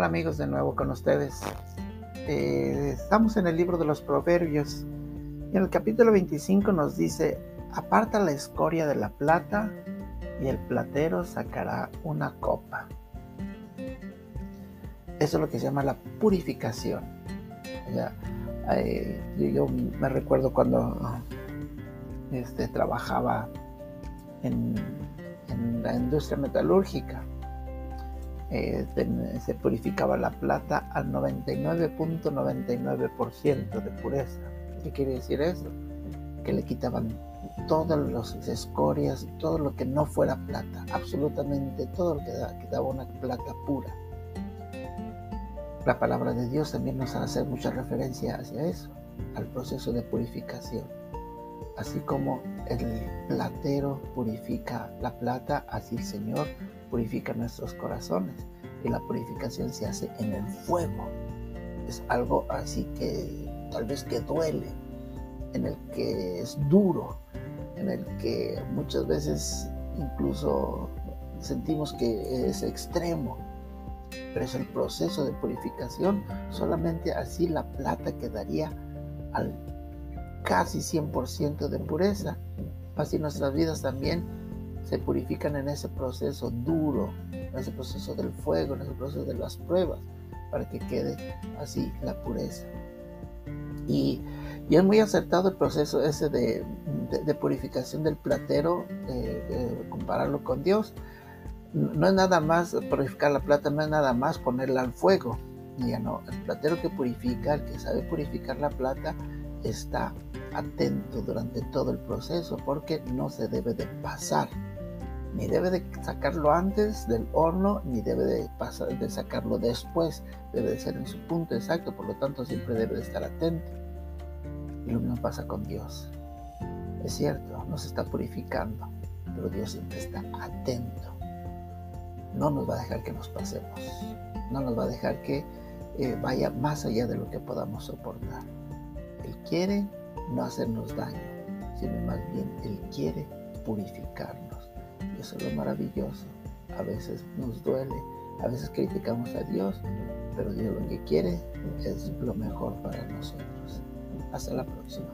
Hola amigos, de nuevo con ustedes. Eh, estamos en el libro de los Proverbios y en el capítulo 25 nos dice, aparta la escoria de la plata y el platero sacará una copa. Eso es lo que se llama la purificación. Eh, yo, me recuerdo cuando este, trabajaba en la industria metalúrgica eh, se purificaba la plata al 99.99% de pureza. ¿Qué quiere decir eso? Que le quitaban todas las escorias, todo lo que no fuera plata, absolutamente todo lo que daba, una plata pura. La palabra de Dios también nos hace mucha referencia hacia eso, al proceso de purificación. Así como el platero purifica la plata, así el Señor purifica nuestros corazones. Y la purificación se hace en el fuego. Es algo así que tal vez que duele, en el que es duro, en el que muchas veces incluso sentimos que es extremo. Pero es el proceso de purificación. Solamente así la plata quedaría al casi 100% de pureza. Así nuestras vidas también se purifican en ese proceso duro, en ese proceso del fuego, en ese proceso de las pruebas, para que quede así la pureza. Y, es muy acertado el proceso ese de, purificación del platero, eh, compararlo con Dios. No es nada más purificar la plata, no es nada más ponerla al fuego. Ya no, el platero que purifica, el que sabe purificar la plata, está atento durante todo el proceso porque no se debe de pasar ni debe de sacarlo antes del horno, ni debe de, pasar, de sacarlo después. Debe de ser en su punto exacto, por lo tanto siempre debe de estar atento. Y lo mismo pasa con Dios. Es cierto, nos está purificando, pero Dios siempre está atento. No nos va a dejar que nos pasemos. No nos va a dejar que eh, vaya más allá de lo que podamos soportar. Él quiere no hacernos daño, sino más bien Él quiere purificarnos. Eso es lo maravilloso. A veces nos duele, a veces criticamos a Dios, pero Dios lo que quiere es lo mejor para nosotros. Hasta la próxima.